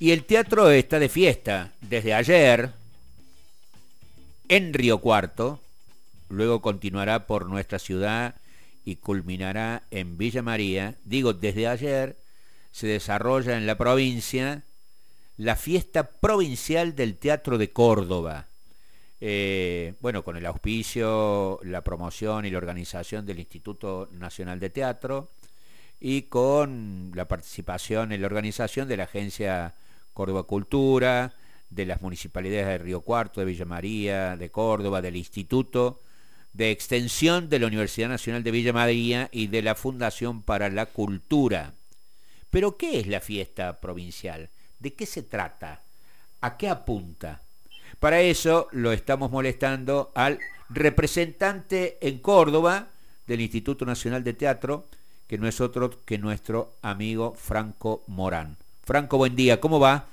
Y el teatro está de fiesta desde ayer en Río Cuarto, luego continuará por nuestra ciudad y culminará en Villa María. Digo, desde ayer se desarrolla en la provincia la fiesta provincial del Teatro de Córdoba. Eh, bueno, con el auspicio, la promoción y la organización del Instituto Nacional de Teatro y con la participación en la organización de la Agencia Córdoba Cultura, de las municipalidades de Río Cuarto, de Villa María, de Córdoba, del Instituto de Extensión de la Universidad Nacional de Villa María y de la Fundación para la Cultura. Pero ¿qué es la fiesta provincial? ¿De qué se trata? ¿A qué apunta? Para eso lo estamos molestando al representante en Córdoba del Instituto Nacional de Teatro, que no es otro que nuestro amigo Franco Morán. Franco, buen día, ¿cómo va?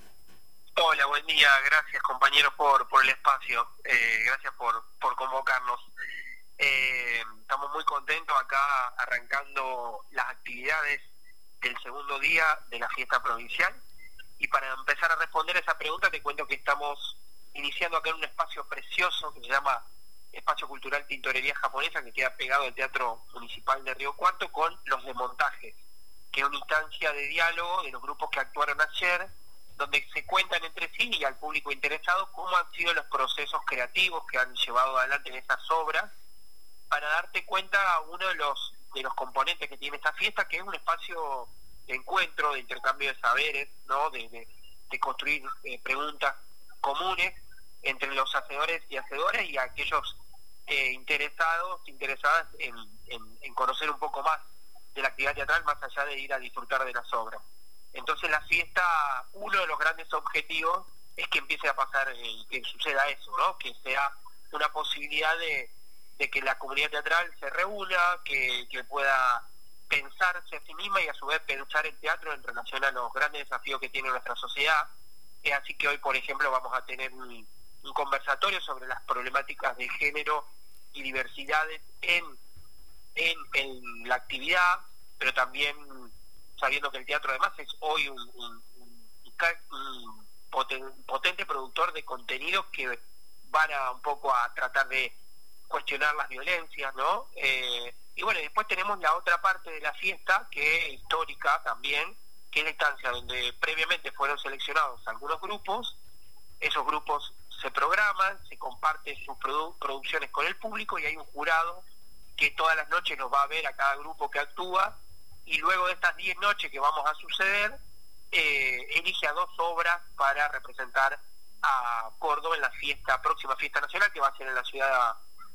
Hola, buen día, gracias compañero por, por el espacio, eh, gracias por, por convocarnos. Eh, estamos muy contentos acá arrancando las actividades del segundo día de la fiesta provincial y para empezar a responder esa pregunta te cuento que estamos iniciando acá en un espacio precioso que se llama Espacio Cultural Tintorería Japonesa que queda pegado al Teatro Municipal de Río Cuarto con los desmontajes que es una instancia de diálogo de los grupos que actuaron ayer, donde se cuentan entre sí y al público interesado cómo han sido los procesos creativos que han llevado adelante en esas obras, para darte cuenta a uno de los, de los componentes que tiene esta fiesta, que es un espacio de encuentro, de intercambio de saberes, ¿no? de, construir eh, preguntas comunes entre los hacedores y hacedores y aquellos eh, interesados, interesadas en, en conocer un poco más de la actividad teatral más allá de ir a disfrutar de las obras. Entonces la fiesta, uno de los grandes objetivos es que empiece a pasar y que suceda eso, ¿no? Que sea una posibilidad de, que la comunidad teatral se reúna, que, pueda pensarse a sí misma y a su vez pensar el teatro en relación a los grandes desafíos que tiene nuestra sociedad. Es así que hoy, por ejemplo, vamos a tener un, conversatorio sobre las problemáticas de género y diversidades en, en, la actividad, pero también sabiendo que el teatro además es hoy un, potente productor de contenidos que van a un poco a tratar de cuestionar las violencias, ¿no? Eh, y bueno, después tenemos la otra parte de la fiesta, que es histórica también, que es la instancia donde previamente fueron seleccionados algunos grupos, esos grupos se programan, se comparten sus producciones con el público y hay un jurado que todas las noches nos va a ver a cada grupo que actúa y luego de estas 10 noches que vamos a suceder, eh, elige a dos obras para representar a Córdoba en la fiesta, próxima fiesta nacional que va a ser en la ciudad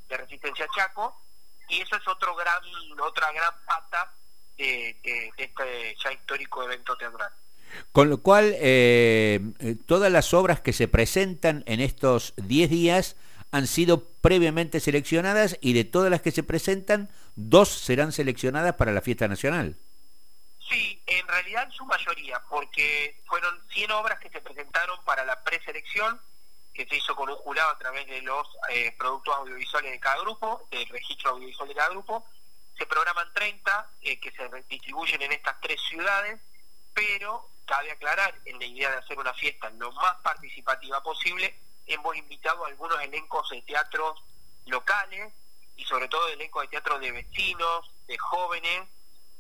de Resistencia Chaco, y eso es otro gran, otra gran pata de, este ya histórico evento teatral. Con lo cual, eh, eh, todas las obras que se presentan en estos 10 días han sido previamente seleccionadas y de todas las que se presentan, dos serán seleccionadas para la fiesta nacional. Sí, en realidad en su mayoría, porque fueron 100 obras que se presentaron para la preselección, que se hizo con un jurado a través de los eh, productos audiovisuales de cada grupo, del registro audiovisual de cada grupo. Se programan 30 eh, que se distribuyen en estas tres ciudades, pero cabe aclarar, en la idea de hacer una fiesta lo más participativa posible, hemos invitado a algunos elencos de teatros locales y sobre todo elencos de teatro de vecinos, de jóvenes,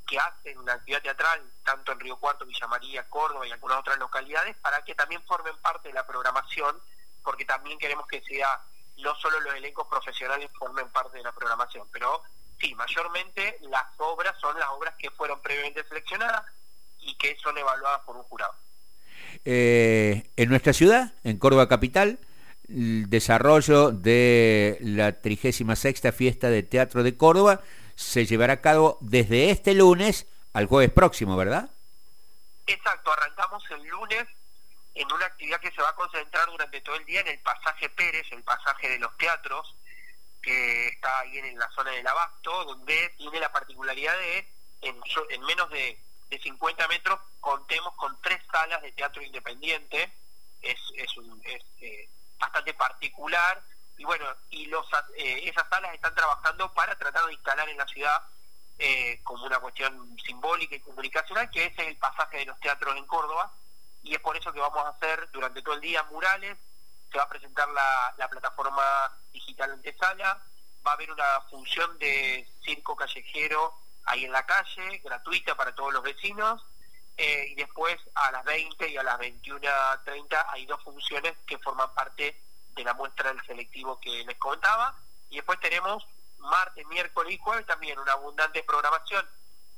que hacen la actividad teatral tanto en Río Cuarto, Villa María, Córdoba y algunas otras localidades para que también formen parte de la programación, porque también queremos que sea no solo los elencos profesionales formen parte de la programación, pero sí, mayormente las obras son las obras que fueron previamente seleccionadas y que son evaluadas por un jurado. Eh, en nuestra ciudad, en Córdoba Capital, el desarrollo de la 36 fiesta de teatro de Córdoba se llevará a cabo desde este lunes al jueves próximo, ¿verdad? Exacto, arrancamos el lunes en una actividad que se va a concentrar durante todo el día en el pasaje Pérez, el pasaje de los teatros, que está ahí en la zona del Abasto, donde tiene la particularidad de, en, menos de, 50 metros, contemos con tres salas de teatro independiente, es, es, un, eh, bastante particular, y bueno, y los, eh, esas salas están trabajando para tratar de instalar en la ciudad eh, como una cuestión simbólica y comunicacional, que es el pasaje de los teatros en Córdoba, y es por eso que vamos a hacer durante todo el día murales, se va a presentar la, la plataforma digital Antesala, va a haber una función de circo callejero ahí en la calle, gratuita para todos los vecinos, eh, y después a las 20 y a las 21.30 hay dos funciones que forman parte de la muestra del selectivo que les contaba, y después tenemos martes, miércoles y jueves también una abundante programación.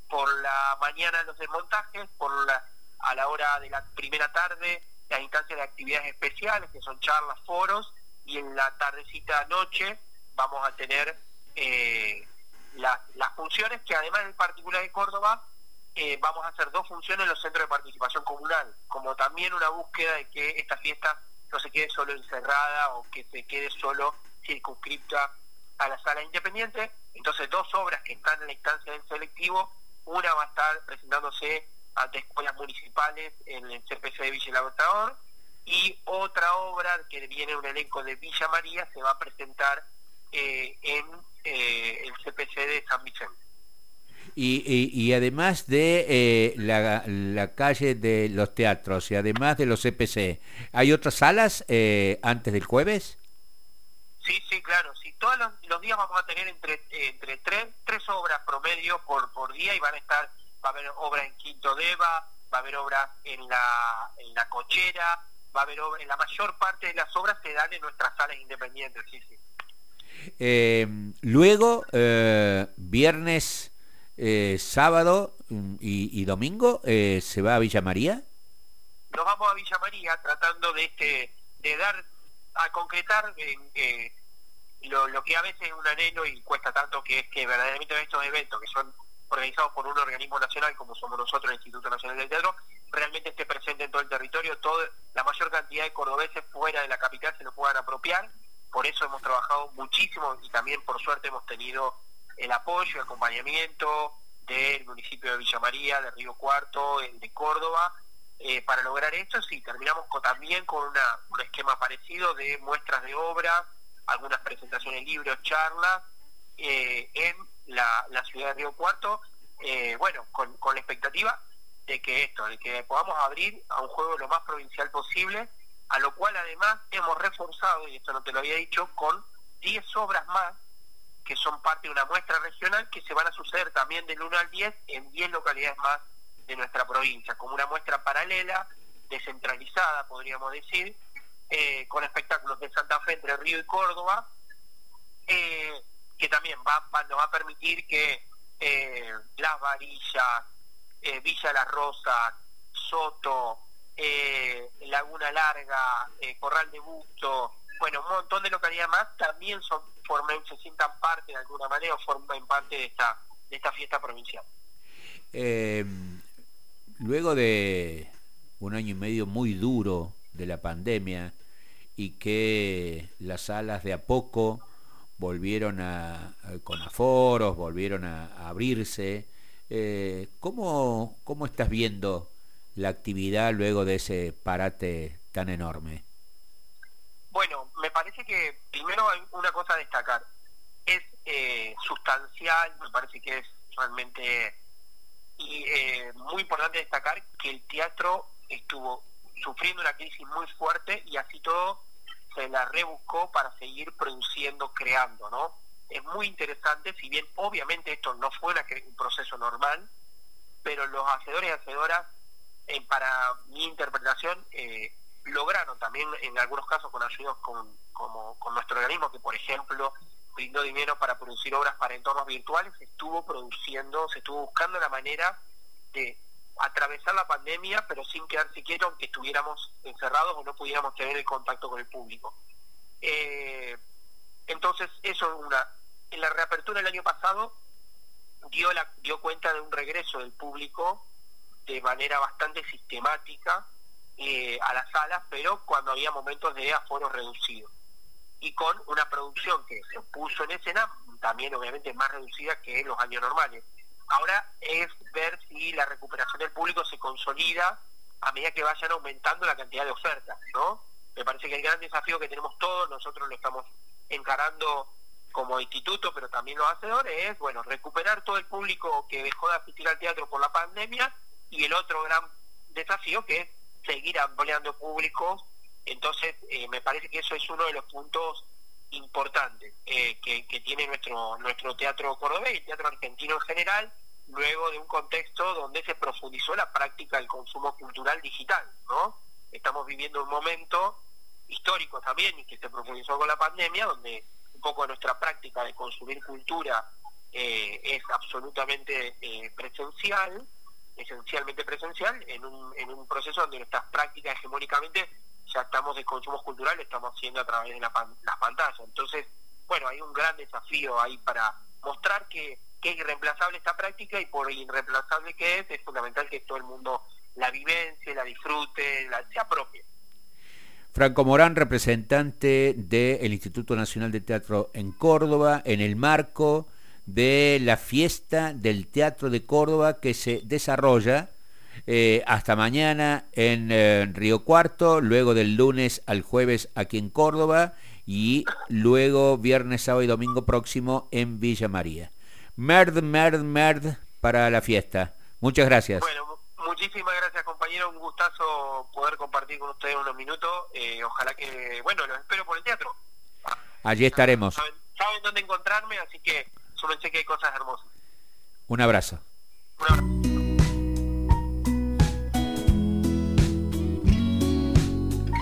Por la mañana los desmontajes, por la, a la hora de la primera tarde las instancias de actividades especiales, que son charlas, foros, y en la tardecita noche vamos a tener eh, las funciones que además en particular de Córdoba eh, vamos a hacer dos funciones en los centros de participación comunal, como también una búsqueda de que esta fiesta no se quede solo encerrada o que se quede solo circunscripta a la sala independiente. Entonces, dos obras que están en la instancia del selectivo, una va a estar presentándose ante escuelas municipales en el CPC de Villa Agotador y otra obra que viene un elenco de Villa María se va a presentar eh, en eh, el CPC de San Vicente. Y, y, además de eh, la, la, calle de los teatros y además de los CPC, ¿hay otras salas antes del jueves? Sí, sí, claro. Sí, todos los, días vamos a tener entre, entre tres, tres obras promedio por, por día y van a estar, va a haber obras en Quinto Deva, va a haber obras en la, en la Cochera, va a haber obras, en la mayor parte de las obras se dan en nuestras salas independientes, sí, sí. Eh, luego, eh, viernes, eh, sábado mm, y, domingo, ¿se va a Villa María? Nos vamos a Villa María tratando de, este, de dar, a concretar lo, lo que a veces es un anhelo y cuesta tanto, que es que verdaderamente estos eventos que son organizados por un organismo nacional como somos nosotros, el Instituto Nacional del Teatro, realmente esté presente en todo el territorio, todo, la mayor cantidad de cordobeses fuera de la capital se lo puedan apropiar por eso hemos trabajado muchísimo y también por suerte hemos tenido el apoyo y acompañamiento del municipio de Villa María, de Río Cuarto, de Córdoba, eh, para lograr esto. Sí, terminamos también con una, un esquema parecido de muestras de obras, algunas presentaciones, libros, charlas eh, en la, ciudad de Río Cuarto, eh, bueno, con, con la expectativa de que esto, de que podamos abrir a un juego lo más provincial posible a lo cual además hemos reforzado, y esto no te lo había dicho, con 10 obras más que son parte de una muestra regional que se van a suceder también del 1 al 10 en 10 localidades más de nuestra provincia, como una muestra paralela, descentralizada, podríamos decir, eh, con espectáculos de Santa Fe, Entre Río y Córdoba, eh, que también va, nos va a permitir que eh, Las Varillas, Villa La Rosa, Soto, eh, Laguna Larga, eh, Corral de Busto, bueno, un montón de localidades más también son forman, se sientan parte de alguna manera o forman parte de esta, de esta fiesta provincial. Eh, luego de un año y medio muy duro de la pandemia y que las salas de a poco volvieron a, con aforos, volvieron a, abrirse, ¿cómo, ¿cómo estás viendo la actividad luego de ese parate tan enorme? Bueno, parece que primero hay una cosa a destacar. Es eh, sustancial, me parece que es realmente y, eh, muy importante destacar que el teatro estuvo sufriendo una crisis muy fuerte y así todo se la rebuscó para seguir produciendo, creando, ¿no? Es muy interesante, si bien obviamente esto no fue un proceso normal, pero los hacedores y hacedoras para mi interpretación, eh, lograron también en algunos casos con ayudas con, como, con nuestro organismo, que por ejemplo brindó dinero para producir obras para entornos virtuales, estuvo produciendo, se estuvo buscando la manera de atravesar la pandemia, pero sin quedarse quieto aunque estuviéramos encerrados o no pudiéramos tener el contacto con el público. Eh, entonces, eso es una. En la reapertura del año pasado dio, la, dio cuenta de un regreso del público de manera bastante sistemática eh, a las salas, pero cuando había momentos de aforo reducido. Y con una producción que se puso en escena, también obviamente más reducida que los años normales. Ahora es ver si la recuperación del público se consolida a medida que vayan aumentando la cantidad de ofertas, ¿no? Me parece que el gran desafío que tenemos todos, nosotros lo estamos encarando como instituto, pero también los hacedores, es, bueno, recuperar todo el público que dejó de asistir al teatro por la pandemia y el otro gran desafío que es seguir ampliando públicos. Entonces, eh, me parece que eso es uno de los puntos importantes eh, que, tiene nuestro nuestro teatro cordobés y el teatro argentino en general, luego de un contexto donde se profundizó la práctica del consumo cultural digital, ¿no? Estamos viviendo un momento histórico también y que se profundizó con la pandemia, donde un poco nuestra práctica de consumir cultura eh, es absolutamente eh, presencial, esencialmente presencial, en un, en un proceso donde nuestras prácticas hegemónicamente ya estamos de consumos culturales, estamos haciendo a través de la las pantallas. Entonces, bueno, hay un gran desafío ahí para mostrar que, es irreemplazable esta práctica y por irreemplazable que es, es fundamental que todo el mundo la vivencie, la disfrute, la, se apropie. Franco Morán, representante del Instituto Nacional de Teatro en Córdoba, en el marco de la fiesta del Teatro de Córdoba que se desarrolla eh, hasta mañana en eh, Río Cuarto, luego del lunes al jueves aquí en Córdoba y luego viernes, sábado y domingo próximo en Villa María. Merd, merd, merd para la fiesta. Muchas gracias. Bueno, muchísimas gracias compañero, un gustazo poder compartir con ustedes unos minutos. Eh, ojalá que, bueno, los espero por el teatro. Allí estaremos. Saben, saben dónde encontrarme, así que súmense que hay cosas hermosas. Un abrazo. Un abrazo.